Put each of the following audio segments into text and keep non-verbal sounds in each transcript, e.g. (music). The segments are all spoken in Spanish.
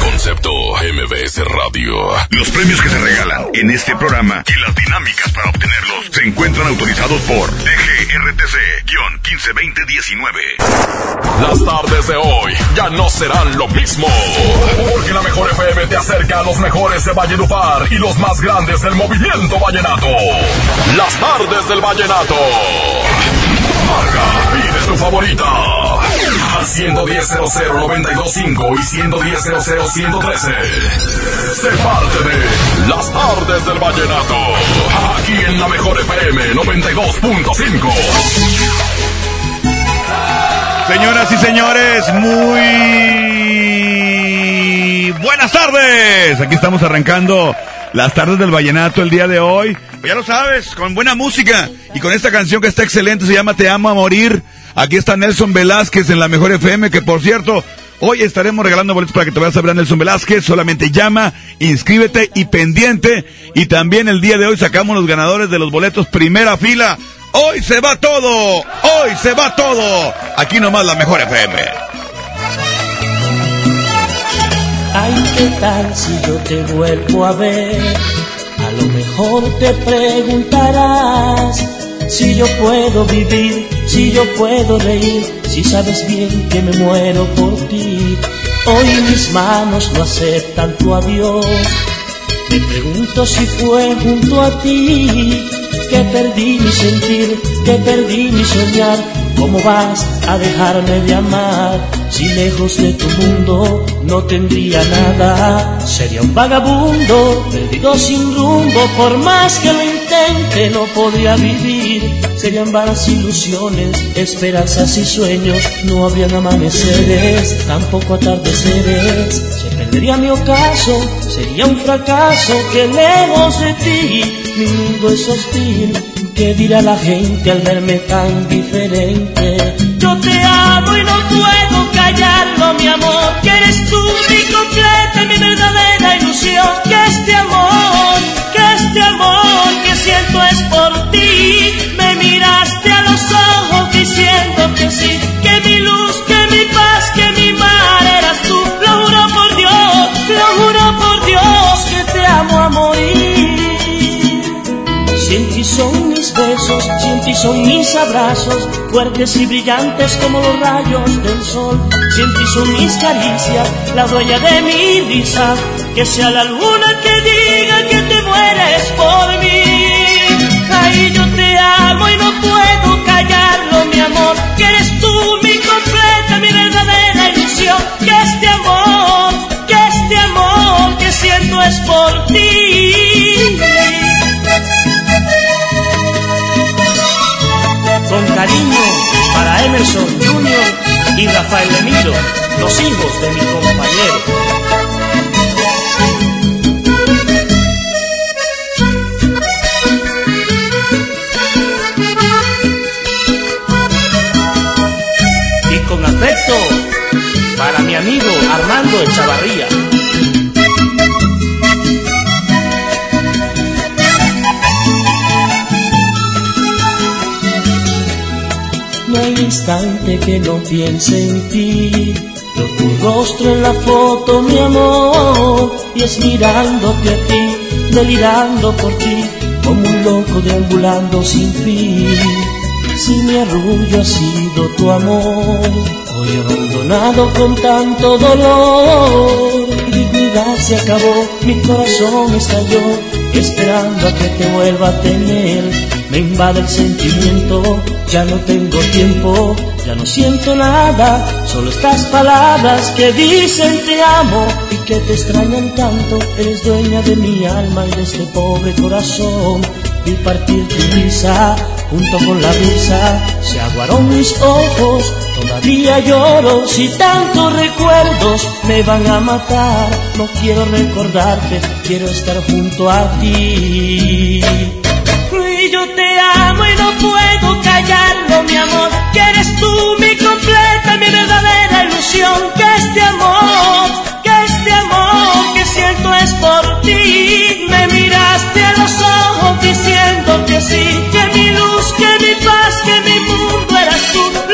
Concepto MBS Radio. Los premios que se regalan en este programa y las dinámicas para obtenerlos se encuentran autorizados por DGRTC-152019. Las tardes de hoy ya no serán lo mismo. Porque la mejor FM te acerca a los mejores de Valledupar y los más grandes del movimiento vallenato. Las tardes del vallenato. Marca, pide tu favorita. Al 110 00925 y 110 113 Se parte de Las tardes del vallenato. Aquí en la mejor FM 92.5. Señoras y señores, muy buenas tardes. Aquí estamos arrancando las tardes del vallenato el día de hoy. Ya lo sabes, con buena música y con esta canción que está excelente, se llama Te amo a morir. Aquí está Nelson Velázquez en la mejor FM, que por cierto, hoy estaremos regalando boletos para que te vayas a ver a Nelson Velázquez. Solamente llama, inscríbete y pendiente. Y también el día de hoy sacamos los ganadores de los boletos primera fila. Hoy se va todo, hoy se va todo. Aquí nomás la mejor FM. Ay, ¿qué tal si yo te vuelvo a ver? A lo mejor te preguntarás si yo puedo vivir, si yo puedo reír, si sabes bien que me muero por ti. Hoy mis manos no aceptan tu adiós. Me pregunto si fue junto a ti que perdí mi sentir, que perdí mi soñar. ¿Cómo vas a dejarme de amar? Si lejos de tu mundo no tendría nada, sería un vagabundo, perdido sin rumbo, por más que lo intente no podría vivir. Serían vanas ilusiones, esperanzas y sueños, no habrían amaneceres, tampoco atardeceres. Se perdería mi ocaso, sería un fracaso que lejos de ti mi mundo es hostil. ¿Qué dirá la gente al verme tan diferente? Yo te amo y no puedo callarlo, mi amor. Que eres tú mi completa mi verdadera ilusión. Que este amor, que este amor que siento es por ti. Me miraste a los ojos diciendo que sí. Besos, si ti son mis abrazos, fuertes y brillantes como los rayos del sol. Si ti son mis caricias, la dueña de mi risa, que sea la luna que diga que te mueres por mí. Ay, yo te amo y no puedo callarlo, mi amor, que eres tú mi completa, mi verdadera ilusión. Que este amor, que este amor que siento es por ti. Cariño para Emerson Junior y Rafael Emilio, los hijos de mi compañero. Y con afecto para mi amigo Armando Echavarría. Hay instante que no piense en ti. Veo tu rostro en la foto, mi amor, y es mirándote a ti, delirando por ti, como un loco deambulando sin fin. Si mi arrullo ha sido tu amor, hoy abandonado con tanto dolor, mi dignidad se acabó, mi corazón estalló, esperando a que te vuelva a tener. Me invade el sentimiento, ya no tengo tiempo, ya no siento nada, solo estas palabras que dicen te amo y que te extrañan tanto. Eres dueña de mi alma y de este pobre corazón. Vi partir tu risa junto con la brisa, se aguaron mis ojos, todavía lloro, si tantos recuerdos me van a matar, no quiero recordarte, quiero estar junto a ti. Mi amor, que eres tú mi completa, mi verdadera ilusión, que este amor, que este amor que siento es por ti, me miraste a los ojos diciendo que sí, que mi luz, que mi paz, que mi mundo eras tú,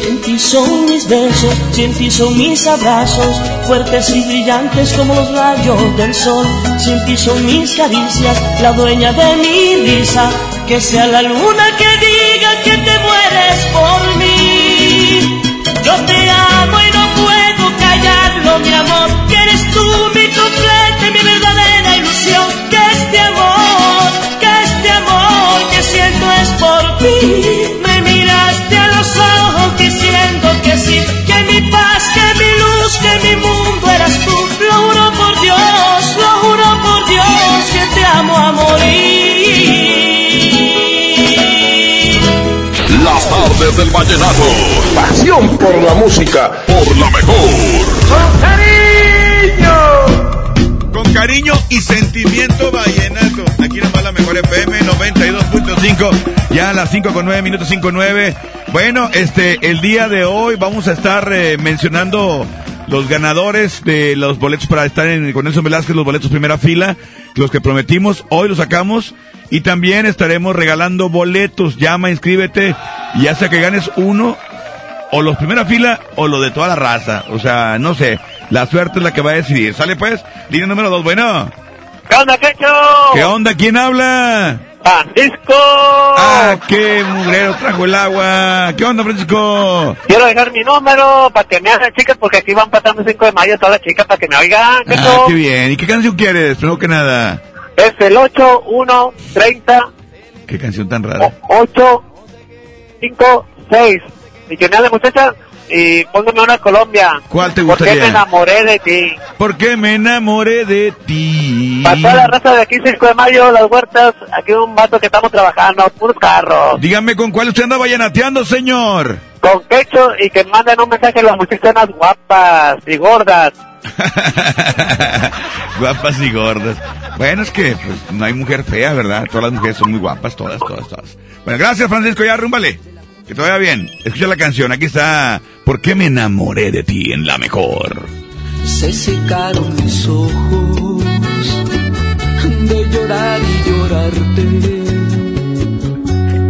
Si en ti son mis besos, si en ti son mis abrazos, fuertes y brillantes como los rayos del sol, si en ti son mis caricias, la dueña de mi risa, que sea la luna que diga que te mueres por mí. Yo te amo y no puedo callarlo, mi amor, que eres tú mi completa, mi verdadera ilusión, que este amor, que este amor que siento es por ti. Que mi mundo eras tú. Lo juro por Dios, lo juro por Dios, que te amo a morir. Las tardes del vallenato. Pasión por la música. Por la mejor. Con cariño y sentimiento vallenato. Aquí nomás la mejor FM 92.5. Ya a las 5 con 9 minutos 5 9. Bueno, este, el día de hoy vamos a estar eh, mencionando los ganadores de los boletos para estar en, con Nelson Velázquez, los boletos primera fila, los que prometimos, hoy los sacamos. Y también estaremos regalando boletos. Llama, inscríbete. Y ya sea que ganes uno o los primera fila o los de toda la raza. O sea, no sé. La suerte es la que va a decidir. ¿Sale pues? Línea número dos, bueno. ¿Qué onda, Quecho? ¿Qué onda? ¿Quién habla? Francisco. Ah, qué mugrero trajo el agua. ¿Qué onda, Francisco? Quiero dejar mi número para que me hagan chicas porque aquí van pasando 5 de mayo todas las chicas para que me oigan. Ah, Quecho. qué bien. ¿Y qué canción quieres? Primero que nada. Es el 8, 1, 30, Qué canción tan rara. 8, 5, 6. Y que me hable muchacha y póngame una Colombia. ¿Cuál te gustaría? me enamoré de ti. Porque me enamoré de ti. Para toda la raza de aquí 5 de mayo, las huertas, aquí un vato que estamos trabajando, puros carros. Dígame con cuál usted anda vallenateando, señor. Con quecho y que manden un mensaje a las muchachonas guapas y gordas. (laughs) guapas y gordas. Bueno, es que pues, no hay mujer fea, ¿verdad? Todas las mujeres son muy guapas, todas, todas, todas. Bueno, gracias, Francisco. Ya, rúmbale. Que bien. Escucha la canción. Aquí está. ¿Por qué me enamoré de ti en la mejor? Se secaron mis ojos de llorar y llorarte.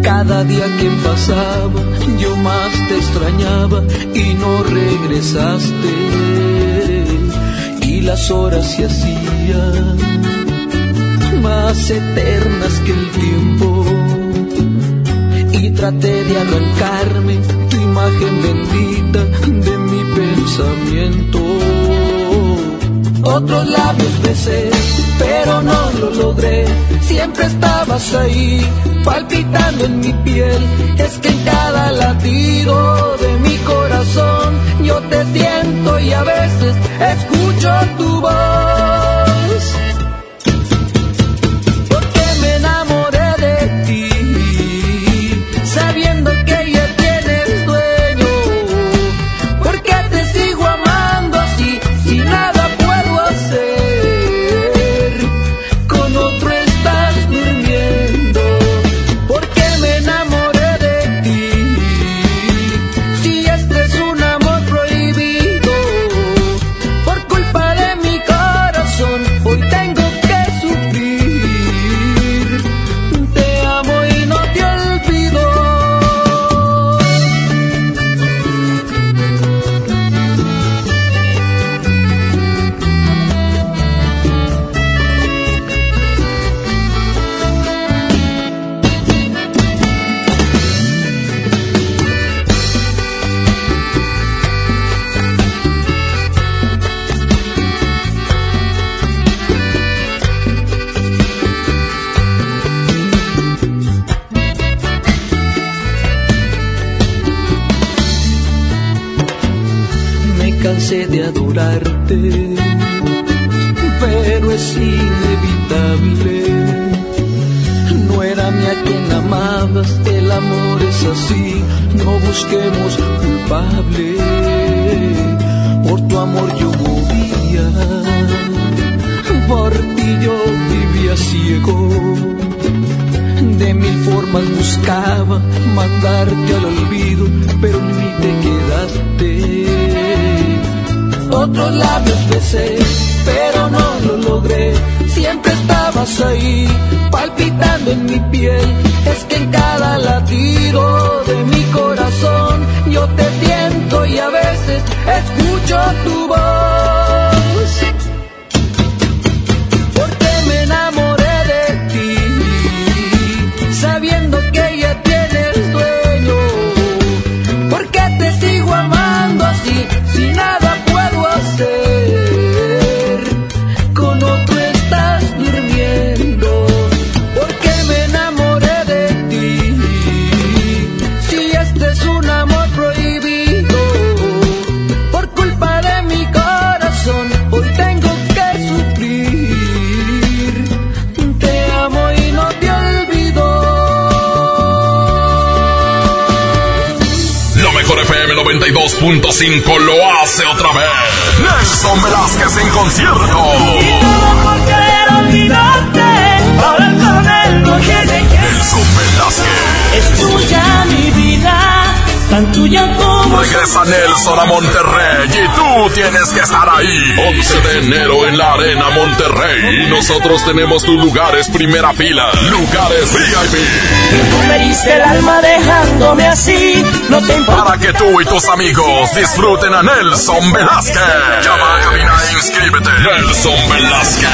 Cada día que pasaba yo más te extrañaba y no regresaste. Y las horas se hacían más eternas que el tiempo. Y traté de arrancarme tu imagen bendita de mi pensamiento. Otros labios besé, pero no lo logré. Siempre estabas ahí, palpitando en mi piel. Es que en cada latido de mi corazón yo te siento y a veces escucho tu voz. El amor es así, no busquemos culpable. Por tu amor yo movía, por ti yo vivía ciego. De mil formas buscaba mandarte al olvido, pero ni te quedaste. Otros labios besé, pero no lo logré. Siempre estabas ahí, palpitando en mi piel. Es que en cada latido de mi corazón yo te siento y a veces escucho tu voz. Porque me enamoré de ti, sabiendo que ya tienes dueño. Porque te sigo amando así, sin nada 92.5 lo hace otra vez. Nelson Velázquez en concierto. por querer olvidarte, ahora con él no tiene que Nelson Velázquez. Es tuya mi vida, tan tuya como Regresa Nelson a Monterrey y tú tienes que estar ahí. 11 de enero en la Arena Monterrey. Y nosotros tenemos tus lugares primera fila. Lugares VIP. Tú me diste el alma dejándome así, no te importa. Para que tú y tus amigos disfruten a Nelson Velázquez. Llama a cabina e inscríbete. Nelson Velázquez.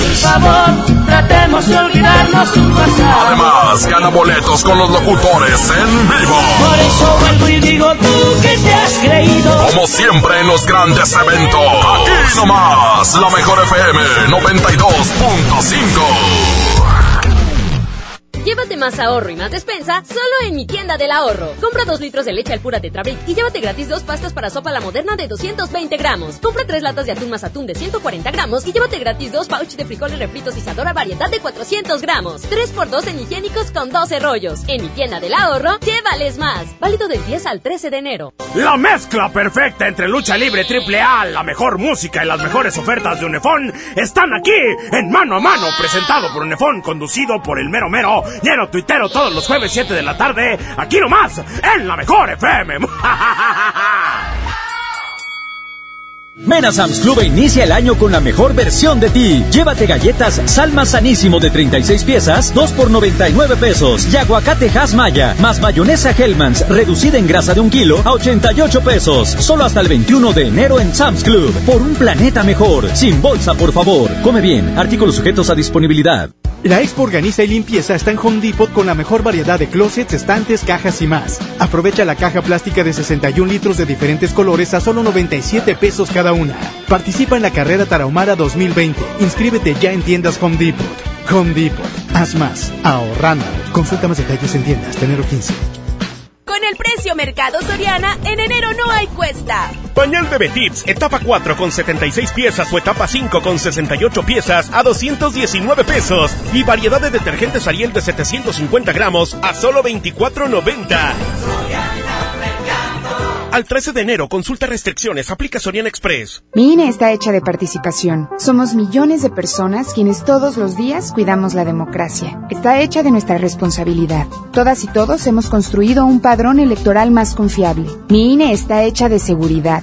Por favor, tratemos de olvidarnos tu pasado. Además, gana boletos con los locutores en vivo. Por eso vuelvo y digo tú que te has creído. Como siempre en los grandes eventos. Aquí nomás, la mejor FM 92.5. Llévate más ahorro y más despensa solo en mi tienda del ahorro. Compra 2 litros de leche al pura Tetrabric y llévate gratis dos pastas para sopa la moderna de 220 gramos. Compra 3 latas de atún más atún de 140 gramos y llévate gratis dos pouch de frijoles refritos y sadora variedad de 400 gramos. 3x2 en higiénicos con 12 rollos. En mi tienda del ahorro, llévales más. Válido del 10 al 13 de enero. La mezcla perfecta entre lucha libre triple A, la mejor música y las mejores ofertas de Unefón están aquí en Mano a Mano, presentado por Unefón, conducido por el mero mero, lleno tuitero todos los jueves 7 de la tarde, aquí nomás, en la mejor FM. (laughs) Ven a Sam's Club e inicia el año con la mejor versión de ti. Llévate galletas Salma Sanísimo de 36 piezas, 2 por 99 pesos. Y aguacate Maya, más mayonesa Hellmann's, reducida en grasa de un kilo a 88 pesos. Solo hasta el 21 de enero en Sam's Club. Por un planeta mejor. Sin bolsa, por favor. Come bien. Artículos sujetos a disponibilidad. La Expo Organiza y Limpieza está en Home Depot con la mejor variedad de closets, estantes, cajas y más. Aprovecha la caja plástica de 61 litros de diferentes colores a solo 97 pesos cada una. Participa en la carrera Tarahumara 2020. Inscríbete ya en tiendas Home Depot. Home Depot. Haz más. Ahorrando. Consulta más detalles en tiendas. de enero 15. Con el precio Mercado Soriana, en enero no hay cuesta. Pañal Bebé Tips, etapa 4 con 76 piezas o etapa 5 con 68 piezas a 219 pesos. Y variedad de detergentes Ariel de 750 gramos a solo 24.90. Al 13 de enero, consulta restricciones, aplica Soriana Express. Mi INE está hecha de participación. Somos millones de personas quienes todos los días cuidamos la democracia. Está hecha de nuestra responsabilidad. Todas y todos hemos construido un padrón electoral más confiable. Mi INE está hecha de seguridad.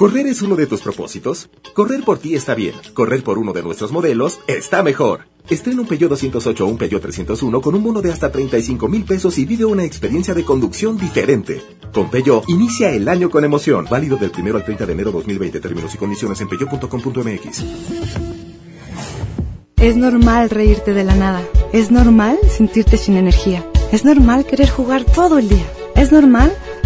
¿Correr es uno de tus propósitos? Correr por ti está bien. Correr por uno de nuestros modelos está mejor. Estrena un Peugeot 208 o un Peugeot 301 con un bono de hasta 35 mil pesos y vive una experiencia de conducción diferente. Con Peugeot, inicia el año con emoción. Válido del 1 al 30 de enero 2020. Términos y condiciones en peugeot.com.mx. Es normal reírte de la nada. Es normal sentirte sin energía. Es normal querer jugar todo el día. Es normal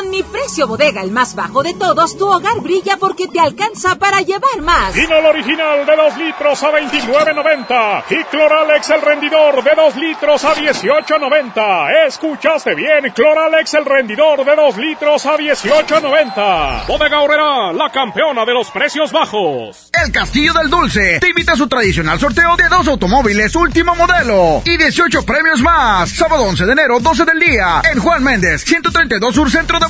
Con mi precio bodega, el más bajo de todos, tu hogar brilla porque te alcanza para llevar más. Vinol original de 2 litros a 29.90 y Cloralex el rendidor de 2 litros a 18.90. Escuchaste bien, Cloralex el rendidor de 2 litros a 18.90. Bodega Horrera, la campeona de los precios bajos. El Castillo del Dulce te invita a su tradicional sorteo de dos automóviles último modelo y 18 premios más. Sábado 11 de enero, 12 del día, en Juan Méndez, 132 Sur Centro de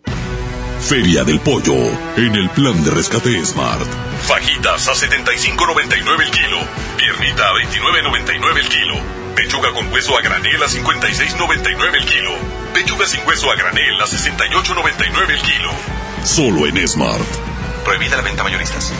Feria del Pollo, en el plan de rescate Smart. Fajitas a 75.99 el kilo. Piernita a 29.99 el kilo. Pechuga con hueso a granel a 56.99 el kilo. Pechuga sin hueso a granel a 68.99 el kilo. Solo en Smart. Prohibida la venta mayoristas.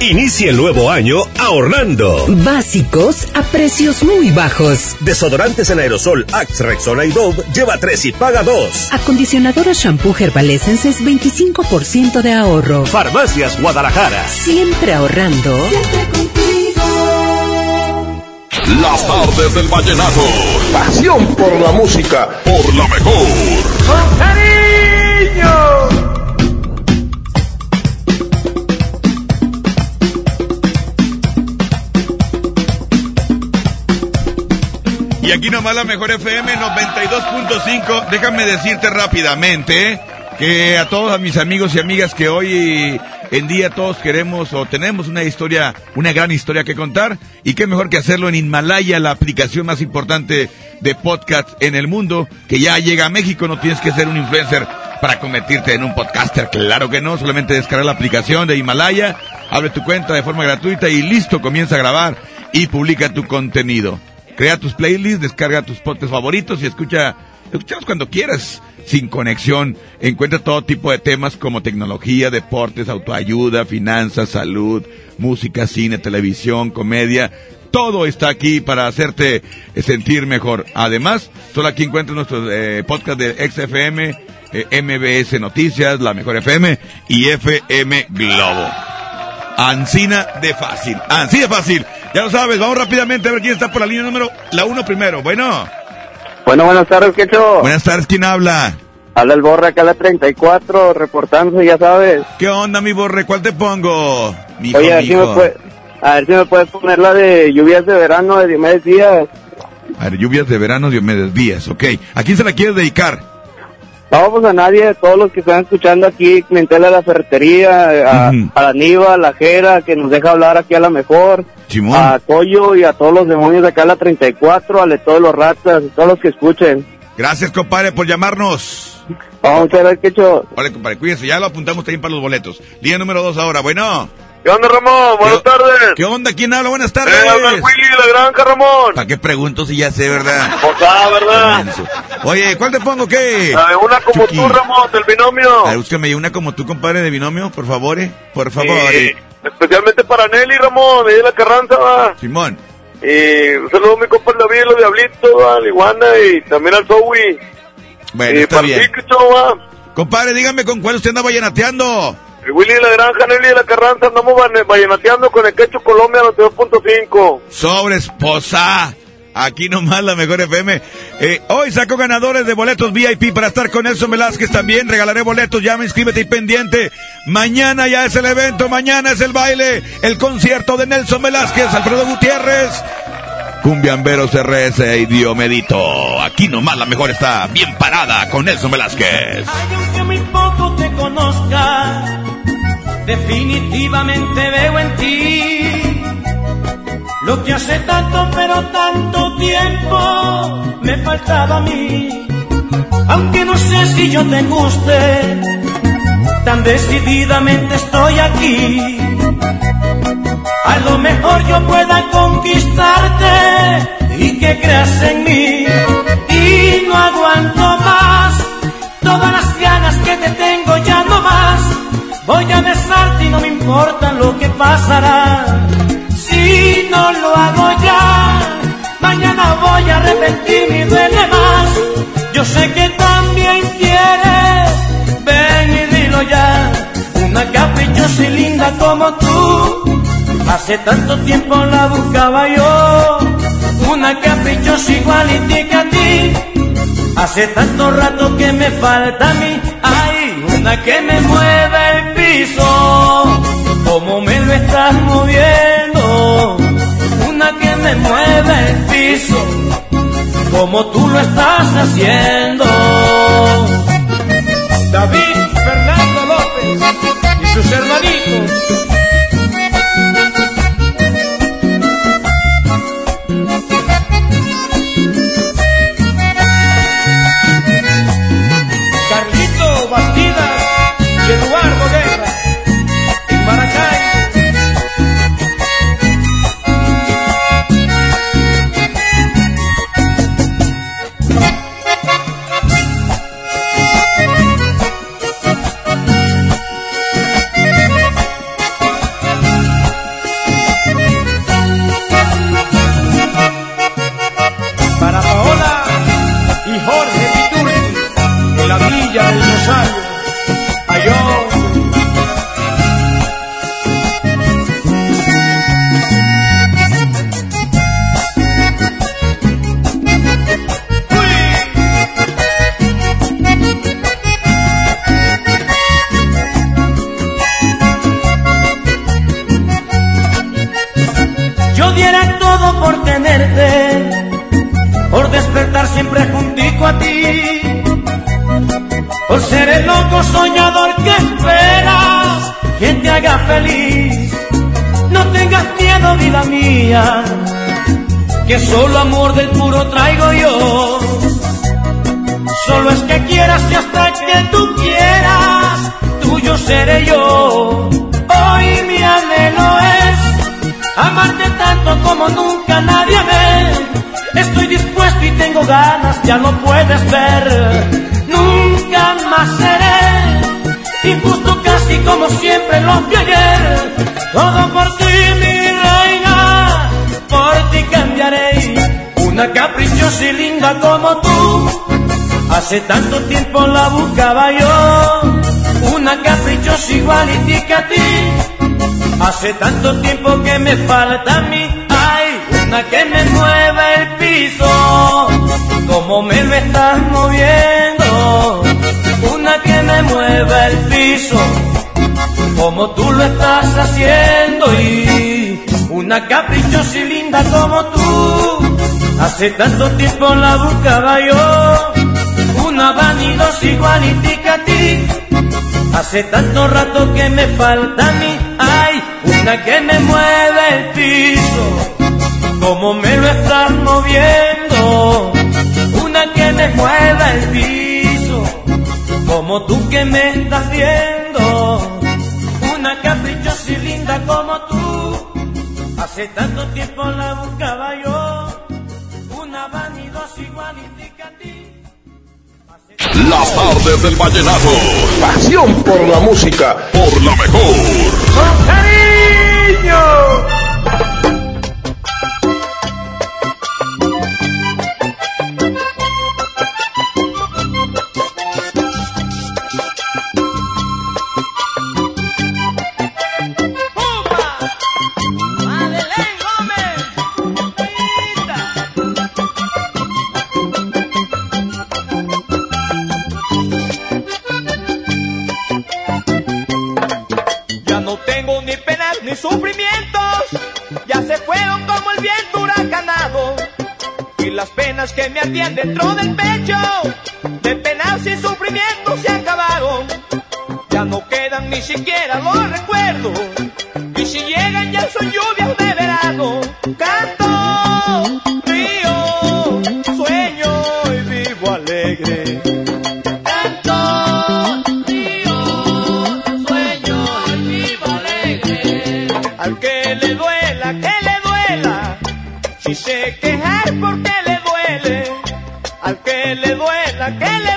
Inicia el nuevo año ahorrando. Básicos a precios muy bajos. Desodorantes en aerosol Axe, Rexona y Dove lleva 3 y paga 2. Acondicionador o shampoo Herbal Essences 25% de ahorro. Farmacias Guadalajara. Siempre ahorrando. Las tardes del vallenato. Pasión por la música. Por la mejor. ¡Con Y aquí nomás la mejor FM 92.5. Déjame decirte rápidamente que a todos mis amigos y amigas que hoy en día todos queremos o tenemos una historia, una gran historia que contar. Y qué mejor que hacerlo en Himalaya, la aplicación más importante de podcast en el mundo, que ya llega a México. No tienes que ser un influencer para convertirte en un podcaster. Claro que no, solamente descargar la aplicación de Himalaya, abre tu cuenta de forma gratuita y listo, comienza a grabar y publica tu contenido. Crea tus playlists, descarga tus podcasts favoritos y escucha, escúchalos cuando quieras, sin conexión. Encuentra todo tipo de temas como tecnología, deportes, autoayuda, finanzas, salud, música, cine, televisión, comedia. Todo está aquí para hacerte eh, sentir mejor. Además, solo aquí encuentras nuestros eh, podcast de XFM, eh, MBS Noticias, La Mejor FM y FM Globo. Ancina de fácil. Así de fácil. Ya lo sabes, vamos rápidamente a ver quién está por la línea número, la uno primero. Bueno. Bueno, buenas tardes, Quecho. Buenas tardes, ¿quién habla? Habla el Borre acá a la 34, reportándose, ya sabes. ¿Qué onda, mi Borre? ¿Cuál te pongo? Mijo, Oye, a ver, si me puede- a ver si me puedes poner la de lluvias de verano de Diomedes Díaz. A ver, lluvias de verano, Diomedes Díaz, ok. ¿A quién se la quieres dedicar? Vamos a nadie, a todos los que están escuchando aquí, clientela de la ferretería, a, la Niva, a la Jera, que nos deja hablar aquí a la mejor, Simón. a Coyo y a todos los demonios de acá a la 34, a todos los ratas, a todos los que escuchen. Gracias, compadre, por llamarnos. Vamos a ver qué hecho. Vale, compadre, cuídense, ya lo apuntamos también para los boletos. Línea número dos ahora, bueno. ¿Qué onda, Ramón? Buenas tardes. ¿Qué onda? ¿Quién habla? Buenas tardes. Eh, habla el Willy de la Granja, Ramón. ¿Para qué pregunto si ya sé, verdad? Pues ah, ¿verdad? Oye, ¿cuál te pongo qué? De una como Chucky. tú, Ramón, del binomio. A ver, búscame una como tú, compadre, de binomio, por favor, eh. Por favor. Eh, especialmente para Nelly, Ramón, de la Carranza, va. Simón. Y un saludo a mi compa el David, los Diablitos, a la Iguana y también al Zoe. Bueno, Eh, está para bien. ¿qué va? Compadre, dígame con cuál usted anda vallenateando. El Willy de la Granja, Nelly de la Carranza, andamos vallenateando con el Quecho Colombia 92.5. Sobre esposa. Aquí nomás la mejor FM. Eh, hoy saco ganadores de boletos VIP para estar con Nelson Velázquez también. Regalaré boletos. Llama, inscríbete y pendiente. Mañana ya es el evento. Mañana es el baile. El concierto de Nelson Velázquez, Alfredo Gutiérrez. Cumbiamberos RS y Diomedito. Aquí nomás la mejor está bien parada con Nelson Velázquez. Te conozca, definitivamente veo en ti lo que hace tanto pero tanto tiempo me faltaba a mí. Aunque no sé si yo te guste, tan decididamente estoy aquí. A lo mejor yo pueda conquistarte y que creas en mí. Y no aguanto más todas las ganas que te tengo ya no más. Voy a besarte y no me importa lo que pasará. Si no lo hago ya, mañana voy a arrepentirme y duele más. Yo sé que también quieres, ven y dilo ya. Una caprichosa y linda como tú, hace tanto tiempo la buscaba yo. Una caprichosa igualitica a ti, hace tanto rato que me falta a mí. Ay, una que me mueve el piso, como me lo estás moviendo. Una que me mueve el piso como tú lo estás haciendo. David Fernando López y sus hermanitos. Por ser el loco soñador que esperas que te haga feliz. No tengas miedo, vida mía, que solo amor del puro traigo yo. Solo es que quieras y hasta que tú quieras, tuyo seré yo. Hoy mi anhelo es amarte tanto como nunca nadie ve. Estoy dispuesto y tengo ganas, ya lo puedes ver. Nunca más seré injusto casi como siempre lo fui ayer. Todo por ti, mi reina, por ti cambiaré. Una caprichosa y linda como tú. Hace tanto tiempo la buscaba yo, una caprichosa igualitica a ti. Hace tanto tiempo que me falta a mí, ay, una que me mueva el piso, como me lo estás moviendo. Una que me mueva el piso, como tú lo estás haciendo. Y una caprichosa y linda como tú, hace tanto tiempo la buscaba yo. Una vanidosa igualitica a ti, hace tanto rato que me falta a mí, ay, una que me mueve el piso, como me lo estás moviendo, una que me mueva el piso, como tú que me estás viendo, una caprichosa y linda como tú, hace tanto tiempo la buscaba yo, una vanidosa igualitica a ti. Las tardes del vallenato. Pasión por la música. Por la mejor. ¡Con Que me ardían dentro del pecho, de penas y sufrimientos se acabaron. Ya no quedan ni siquiera los recuerdos, y si llegan ya son lluvias le duela, que le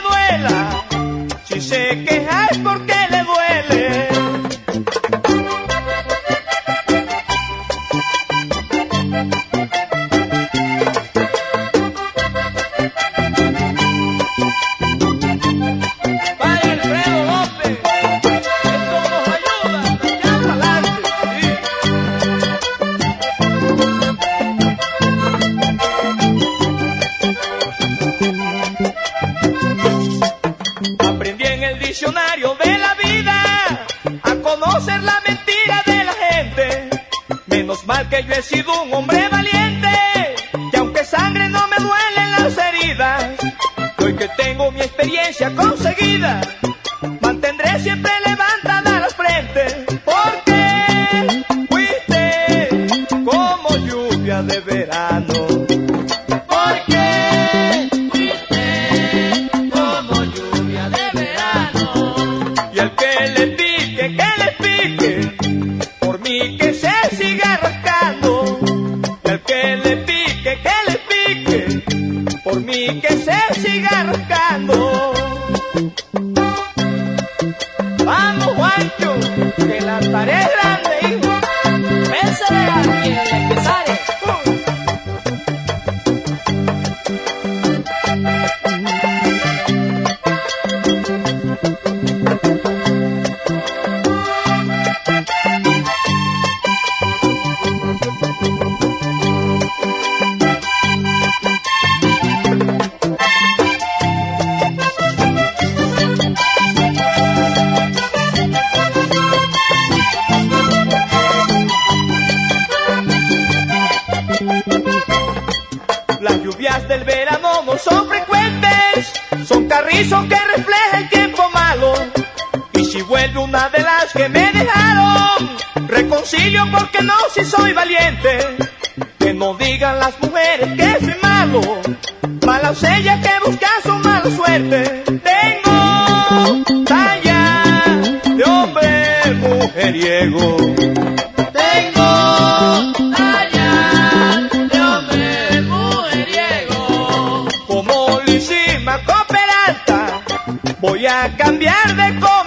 carrizos que reflejan el tiempo malo. Y si vuelve una de las que me dejaron, reconcilio porque no si soy valiente. Que no digan las mujeres que soy malo, malas ellas que buscan su mala suerte. Tengo talla de hombre mujeriego. Cambiar de comedero.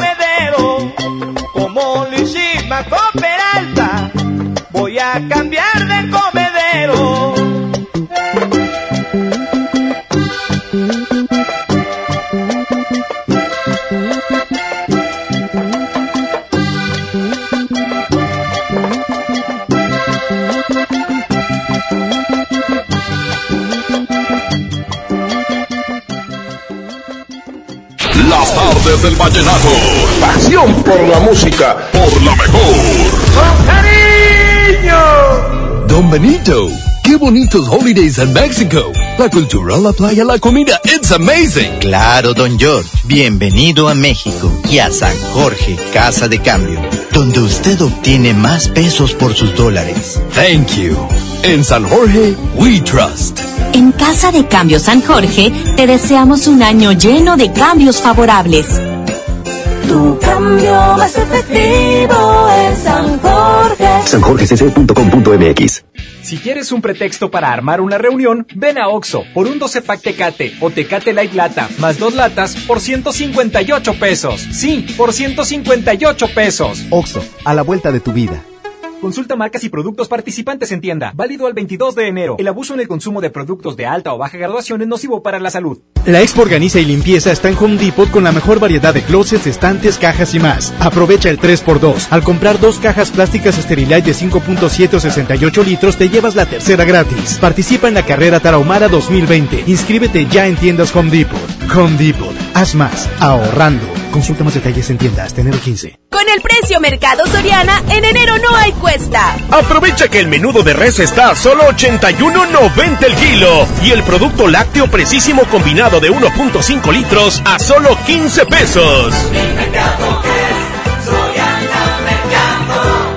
Tardes del vallenato. Pasión por la música. Por la mejor. ¡Cariño! Don Benito, qué bonitos holidays en México. La cultura, la playa, la comida, it's amazing. Claro, don George. Bienvenido a México y a San Jorge, Casa de Cambio, donde usted obtiene más pesos por sus dólares. Thank you. En San Jorge, we trust. Casa de Cambio San Jorge te deseamos un año lleno de cambios favorables. Tu cambio más efectivo en San Jorge. sanjorgecc.com.mx Si quieres un pretexto para armar una reunión, ven a Oxo por un 12 pack Tecate o Tecate Light Lata más dos latas por 158 pesos. Sí, por 158 pesos. Oxo, a la vuelta de tu vida. Consulta marcas y productos participantes en tienda. Válido al 22 de enero. El abuso en el consumo de productos de alta o baja graduación es nocivo para la salud. La Expo Organiza y Limpieza está en Home Depot con la mejor variedad de closets, estantes, cajas y más. Aprovecha el 3x2. Al comprar dos cajas plásticas Sterilite de 5.7 o 68 litros, te llevas la tercera gratis. Participa en la carrera Tarahumara 2020. Inscríbete ya en tiendas Home Depot. Home Depot. Haz más. Ahorrando. Consulta más detalles en tiendas. hasta enero 15. Con el precio Mercado Soriana, en enero no hay cuesta. Aprovecha que el menudo de res está a solo 81.90 el kilo y el producto lácteo precisísimo combinado de 1.5 litros a solo 15 pesos.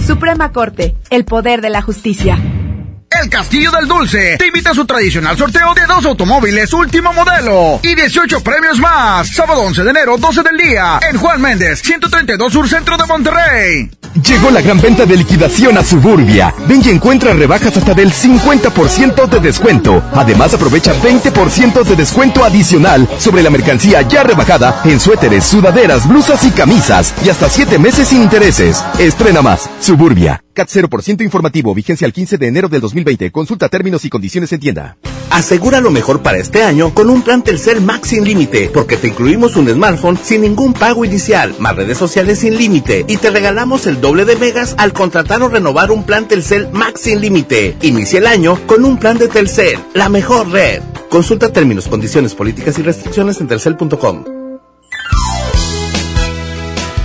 Suprema Corte, el poder de la justicia. El Castillo del Dulce te invita a su tradicional sorteo de dos automóviles último modelo y 18 premios más. Sábado 11 de enero, 12 del día, en Juan Méndez, 132 Sur Centro de Monterrey. Llegó la gran venta de liquidación a Suburbia. Ven y encuentra rebajas hasta del 50% de descuento. Además aprovecha 20% de descuento adicional sobre la mercancía ya rebajada en suéteres, sudaderas, blusas y camisas y hasta 7 meses sin intereses. Estrena más. Suburbia. CAT 0% informativo, vigencia el 15 de enero del 2020. Consulta términos y condiciones en tienda. Asegura lo mejor para este año con un plan Telcel Max sin límite, porque te incluimos un smartphone sin ningún pago inicial, más redes sociales sin límite y te regalamos el doble de megas al contratar o renovar un plan Telcel Max sin límite. Inicia el año con un plan de Telcel, la mejor red. Consulta términos, condiciones, políticas y restricciones en telcel.com.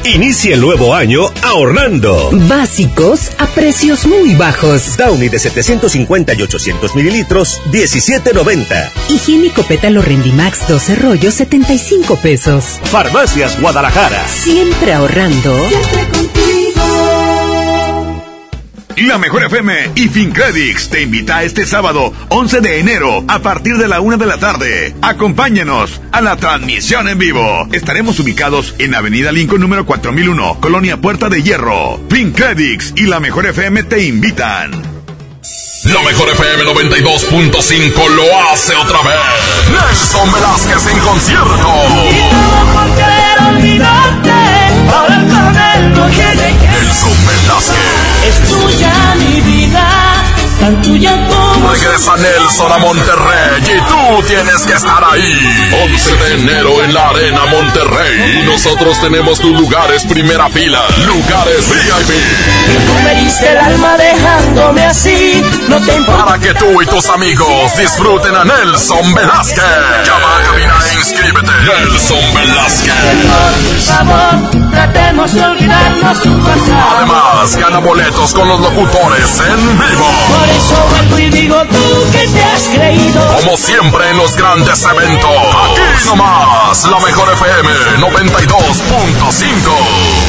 Inicia el nuevo año ahorrando. Básicos a precios muy bajos. Downy de 750 y 800 mililitros, 17.90. Higiénico pétalo Rendimax 12 rollos, 75 pesos. Farmacias Guadalajara. Siempre ahorrando. Siempre contigo. La Mejor FM y FinCredits te invita este sábado 11 de enero a partir de la una de la tarde. Acompáñenos a la transmisión en vivo. Estaremos ubicados en Avenida Lincoln número 4001, Colonia Puerta de Hierro. FinCredits y La Mejor FM te invitan. La Mejor FM 92.5 lo hace otra vez. Nelson Velázquez en concierto. Nelson Velázquez. Regresa Nelson a Monterrey y tú tienes que estar ahí. 11 de enero en la Arena Monterrey. Y nosotros tenemos tus lugares primera fila. Lugares VIP. Tú me diste el alma dejándome así, no te importa. Para que tú y tus amigos disfruten a Nelson Velázquez. Llama a cabina e inscríbete. Nelson Velázquez. Por favor, tratemos de olvidarnos pasado. Además, gana boletos con los locutores en vivo. Por eso vuelvo y digo tú que te has creído. Como siempre en los grandes eventos. Aquí nomás, la mejor FM 92.5.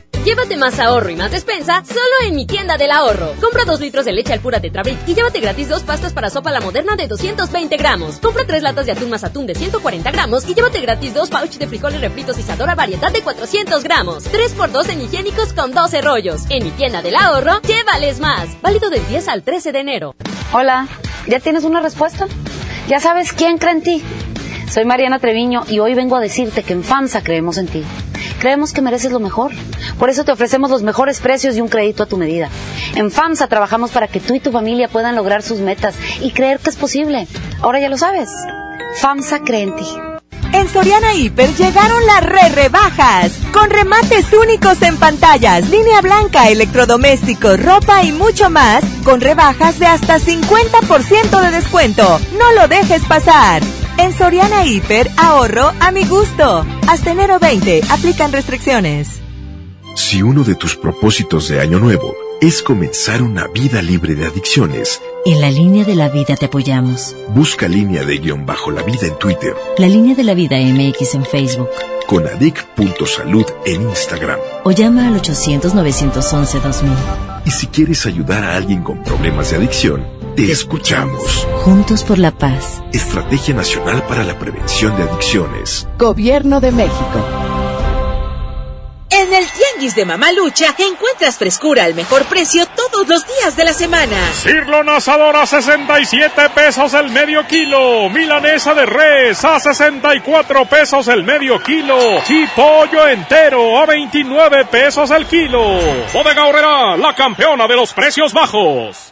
Llévate más ahorro y más despensa solo en mi tienda del ahorro. Compra dos litros de leche al pura Tetrabric y llévate gratis dos pastas para sopa la moderna de 220 gramos. Compra tres latas de atún más atún de 140 gramos y llévate gratis dos pouch de frijoles refritos y sadora variedad de 400 gramos. 3 por 2 en higiénicos con 12 rollos. En mi tienda del ahorro, llévales más. Válido del 10 al 13 de enero. Hola, ¿ya tienes una respuesta? ¿Ya sabes quién cree en ti? Soy Mariana Treviño y hoy vengo a decirte que en FAMSA creemos en ti. Creemos que mereces lo mejor. Por eso te ofrecemos los mejores precios y un crédito a tu medida. En FAMSA trabajamos para que tú y tu familia puedan lograr sus metas y creer que es posible. Ahora ya lo sabes. FAMSA cree en ti. En Soriana Hiper llegaron las re rebajas, con remates únicos en pantallas, línea blanca, electrodomésticos, ropa y mucho más, con rebajas de hasta 50% de descuento. No lo dejes pasar. En Soriana Hiper, ahorro a mi gusto. Hasta enero 20, aplican restricciones. Si uno de tus propósitos de año nuevo es comenzar una vida libre de adicciones, En la línea de la vida te apoyamos. busca línea de guion bajo la vida en Twitter, La línea de la vida MX en Facebook. con adic.salud en Instagram. O llama al 800-911-2000. Y si quieres ayudar a alguien con problemas de adicción, te escuchamos. Juntos por la paz. Estrategia Nacional para la Prevención de Adicciones. Gobierno de México. En el tianguis de Mamalucha encuentras frescura al mejor precio todos los días de la semana. Cirlon asador a 67 pesos el medio kilo. Milanesa de res a 64 pesos el medio kilo. Y pollo entero a 29 pesos el kilo. Bodega Horrera, la campeona de los precios bajos.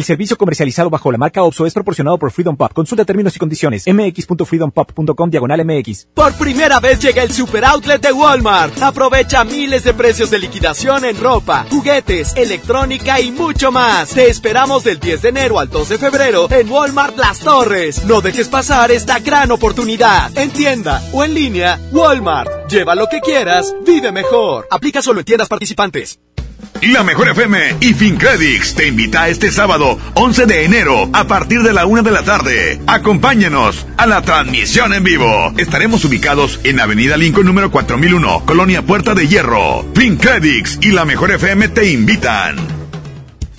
El servicio comercializado bajo la marca OXO es proporcionado por Freedom Pop. Consulta términos y condiciones. mx.freedompop.com diagonal mx. Por primera vez llega el super outlet de Walmart. Aprovecha miles de precios de liquidación en ropa, juguetes, electrónica y mucho más. Te esperamos del 10 de enero al 2 de febrero en Walmart Las Torres. No dejes pasar esta gran oportunidad. En tienda o en línea, Walmart. Lleva lo que quieras, vive mejor. Aplica solo en tiendas participantes. La Mejor FM y FinCredits te invita este sábado 11 de enero a partir de la una de la tarde. Acompáñenos a la transmisión en vivo. Estaremos ubicados en Avenida Lincoln número 4001, Colonia Puerta de Hierro. FinCredits y La Mejor FM te invitan.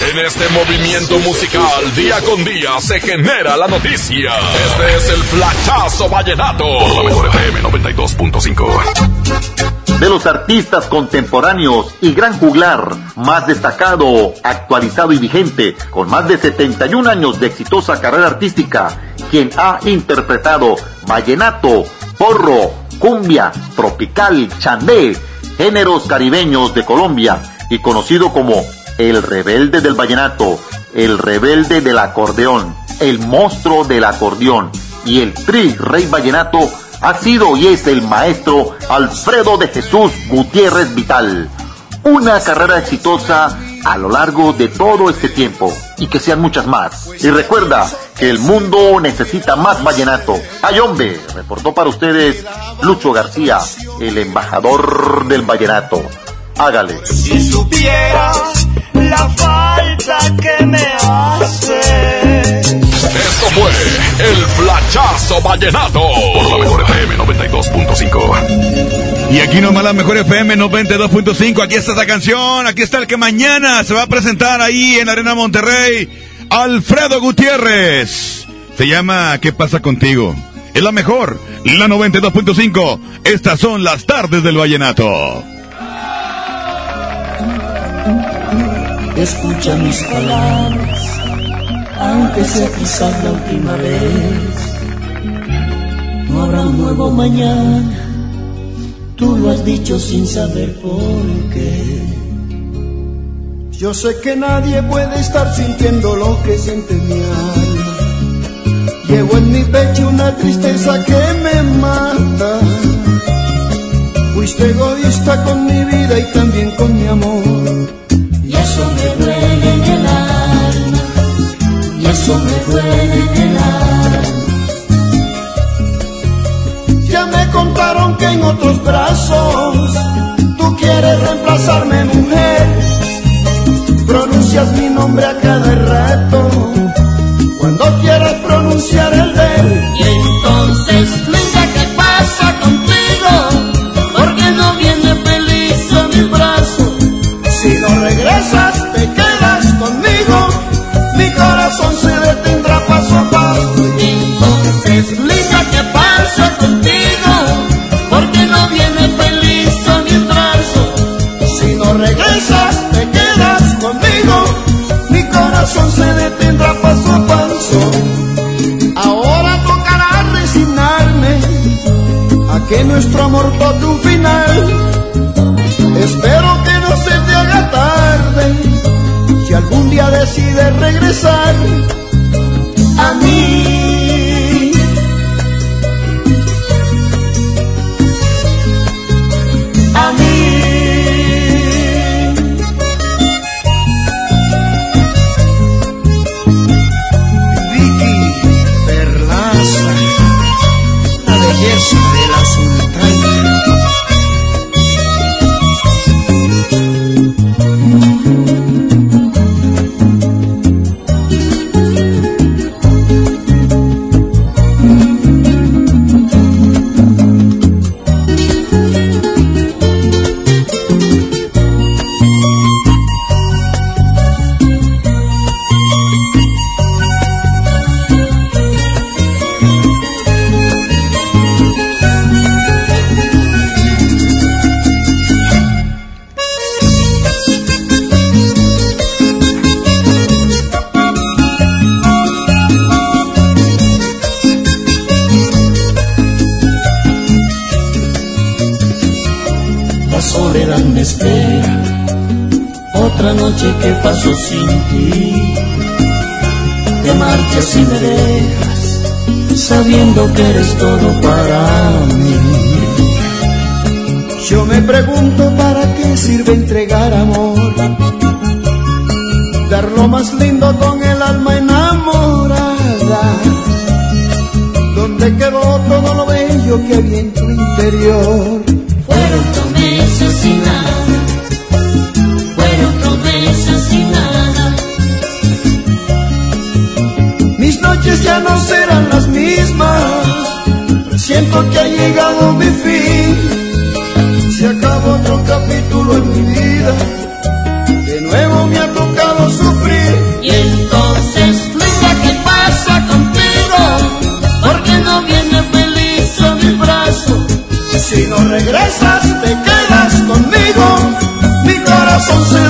En este movimiento musical, día con día, se genera la noticia. Este es el Flachazo Vallenato. Por la mejor FM 92.5. De los artistas contemporáneos y gran juglar, más destacado, actualizado y vigente, con más de 71 años de exitosa carrera artística, quien ha interpretado vallenato, porro, cumbia, tropical, chandé, géneros caribeños de Colombia y conocido como el rebelde del vallenato, el rebelde del acordeón, el monstruo del acordeón y el tri rey vallenato ha sido y es el maestro Alfredo de Jesús Gutiérrez Vital. Una carrera exitosa a lo largo de todo este tiempo y que sean muchas más. Y recuerda que el mundo necesita más vallenato. Ay hombre, reportó para ustedes Lucho García, el embajador del vallenato. Hágale. Si supieras la falta que me hace. Esto fue el Flachazo Vallenato. Por la mejor FM 92.5. Y aquí nomás la mejor FM 92.5. Aquí está esta canción. Aquí está el que mañana se va a presentar ahí en Arena Monterrey. Alfredo Gutiérrez. Se llama ¿Qué pasa contigo? Es la mejor. La 92.5. Estas son las tardes del Vallenato. Escucha mis palabras, aunque sea quizás la última vez. No habrá un nuevo mañana, tú lo has dicho sin saber por qué. Yo sé que nadie puede estar sintiendo lo que siente mi alma. Llevo en mi pecho una tristeza que me mata. Fuiste egoísta con mi vida y también con mi amor. Y eso me duele en el alma, y eso me duele en el alma. Ya me contaron que en otros brazos tú quieres reemplazarme, mujer. Pronuncias mi nombre a cada rato cuando quieras pronunciar el de. Y entonces, corazón se detendrá paso a paso. Ahora tocará resignarme a que nuestro amor toque un final. Espero que no se te haga tarde, si algún día decides regresar a mí. Y me dejas, sabiendo que eres todo para mí. Yo me pregunto para qué sirve entregar amor, dar lo más lindo con el alma enamorada. Donde quedó todo lo bello que había en tu interior. Fueron promesas y nada. Noches ya no serán las mismas. Siento que ha llegado mi fin. Se acaba otro capítulo en mi vida. De nuevo me ha tocado sufrir. Y entonces, Luisa, ¿qué pasa contigo? ¿Por qué no viene feliz a mi brazo? Si no regresas, te quedas conmigo. Mi corazón se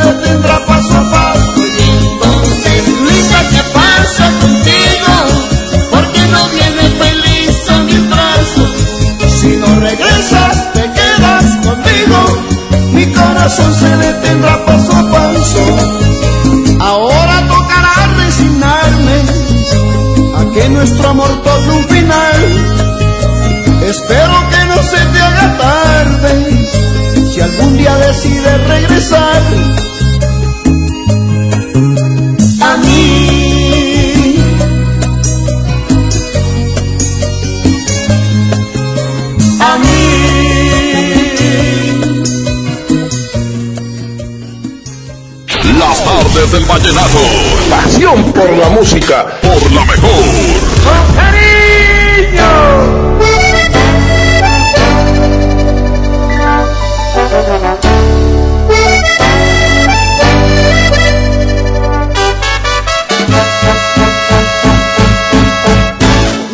del vallenato. Pasión por la música. Por la mejor.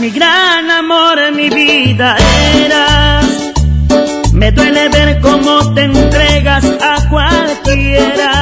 Mi gran amor, mi vida eras. Me duele ver cómo te entregas a cualquiera.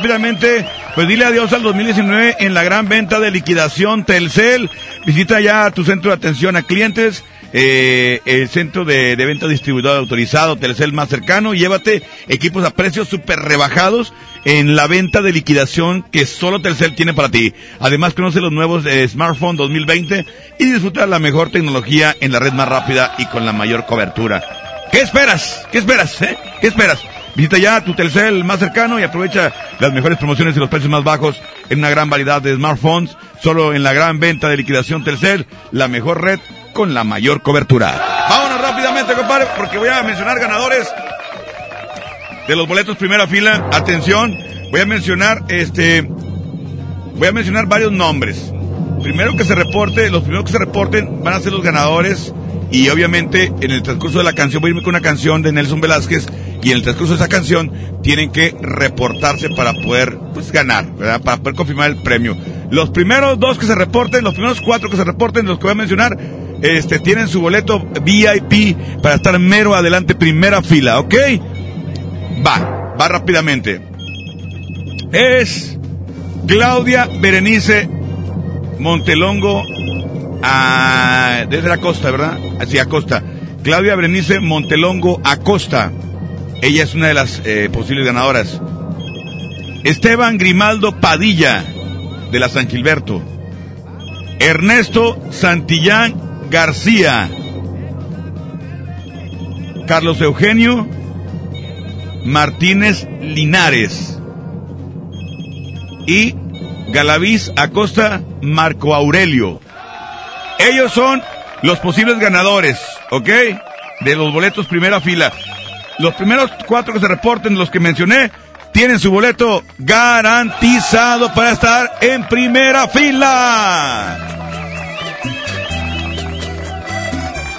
Rápidamente, pues dile adiós al 2019 en la gran venta de liquidación Telcel, visita ya tu centro de atención a clientes, eh, el centro de, de venta distribuidor autorizado Telcel más cercano, llévate equipos a precios súper rebajados en la venta de liquidación que solo Telcel tiene para ti. Además, conoce los nuevos eh, Smartphone 2020 y disfruta la mejor tecnología en la red más rápida y con la mayor cobertura. ¿Qué esperas? ¿Qué esperas? eh? ¿Qué esperas? Visita ya tu Telcel más cercano y aprovecha las mejores promociones y los precios más bajos en una gran variedad de smartphones, solo en la gran venta de liquidación Telcel, la mejor red con la mayor cobertura. Vámonos rápidamente, compadre, porque voy a mencionar ganadores de los boletos primera fila. Atención, voy a mencionar este voy a mencionar varios nombres. Primero que se reporte, los primeros que se reporten van a ser los ganadores y obviamente en el transcurso de la canción voy a irme con una canción de Nelson Velázquez y en el transcurso de esa canción tienen que reportarse para poder pues ganar, ¿verdad? Para poder confirmar el premio. Los primeros dos que se reporten, los primeros cuatro que se reporten, los que voy a mencionar, este tienen su boleto VIP para estar mero adelante primera fila, ¿ok? Va, va rápidamente. Es Claudia Berenice Montelongo a, desde la costa, ¿verdad? Hacia Acosta. Claudia Berenice Montelongo Acosta. Ella es una de las eh, posibles ganadoras. Esteban Grimaldo Padilla, de la San Gilberto. Ernesto Santillán García. Carlos Eugenio Martínez Linares. Y Galaviz Acosta Marco Aurelio. Ellos son los posibles ganadores, ¿ok? De los boletos primera fila. Los primeros cuatro que se reporten, los que mencioné, tienen su boleto garantizado para estar en primera fila.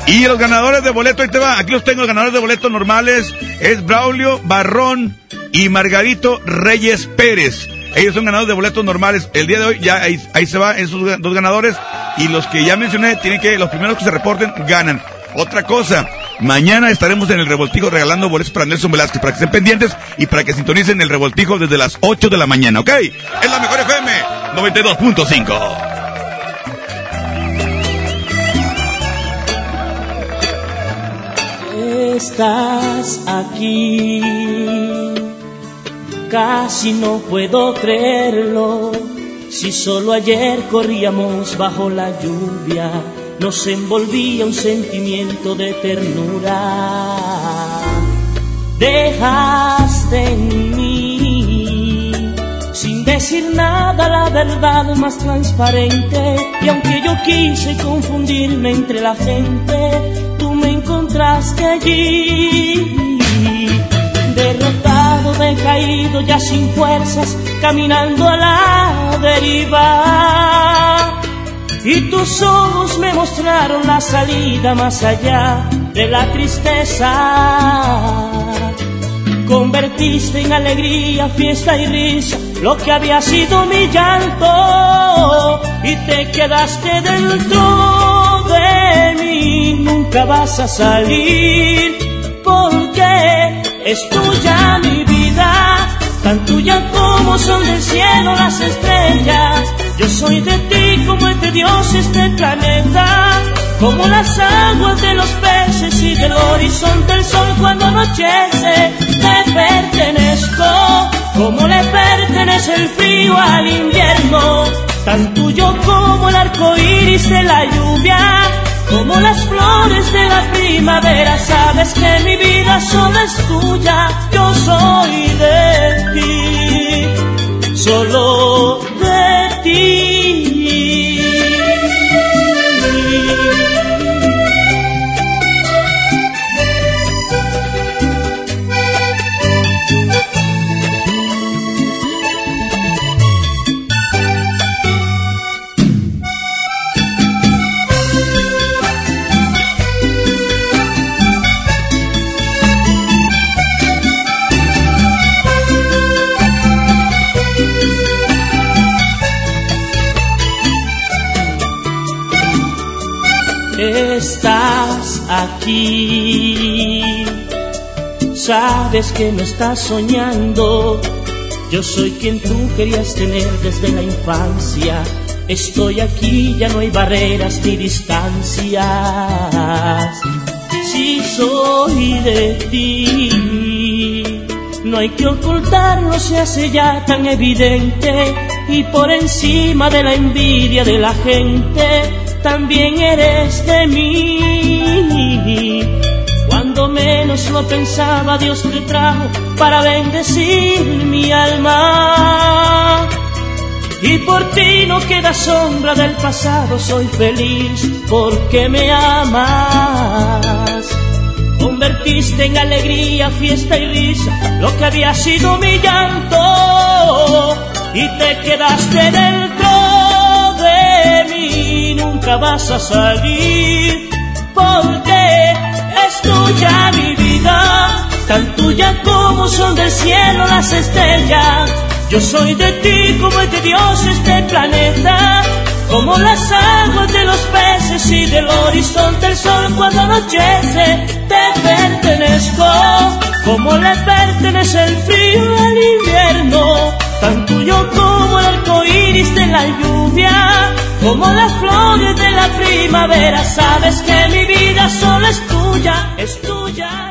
Y los ganadores de boleto, ahí te va, aquí los tengo, los ganadores de boletos normales, es Braulio Barrón y Margarito Reyes Pérez. Ellos son ganadores de boletos normales. El día de hoy ya ahí, se va esos dos ganadores. Y los que ya mencioné, tienen que, los primeros que se reporten, ganan. Otra cosa, mañana estaremos en el revoltijo regalando boletos para Nelson Velázquez, para que estén pendientes y para que sintonicen el revoltijo desde las 8 de la mañana, ¿ok? Es la mejor FM 92.5. Estás aquí, casi no puedo creerlo. Si solo ayer corríamos bajo la lluvia, nos envolvía un sentimiento de ternura. Dejaste en mí, sin decir nada, la verdad más transparente. Y aunque yo quise confundirme entre la gente, tú me encontraste allí. Derrotado, decaído, ya sin fuerzas, caminando a la deriva. Y tus ojos me mostraron la salida más allá de la tristeza. Convertiste en alegría, fiesta y risa lo que había sido mi llanto. Y te quedaste dentro de mí, nunca vas a salir es tuya mi vida, tan tuya como son del cielo las estrellas. Yo soy de ti como es de Dios este planeta, como las aguas de los peces y del horizonte el sol cuando anochece. Te pertenezco, como le pertenece el frío al invierno, tan tuyo como el arco iris de la lluvia como las flores de la primavera, sabes que mi vida solo es tuya, yo soy de ti, solo Sabes que no estás soñando. Yo soy quien tú querías tener desde la infancia. Estoy aquí, ya no hay barreras ni distancias. Si soy de ti, no hay que ocultarlo, se hace ya tan evidente. Y por encima de la envidia de la gente, también eres de mí. Menos lo pensaba, Dios te trajo para bendecir mi alma. Y por ti no queda sombra del pasado, soy feliz porque me amas. Convertiste en alegría, fiesta y risa lo que había sido mi llanto y te quedaste dentro de mí nunca vas a salir porque tuya mi vida, tan tuya como son del cielo las estrellas. Yo soy de ti como es de Dios este planeta, como las aguas de los peces y del horizonte el sol cuando anochece. Te pertenezco, como le pertenece el frío al invierno, tan tuyo como el arco iris de la lluvia, como las flores de la primavera. Sabes que mi vida solo es tuya, es tuya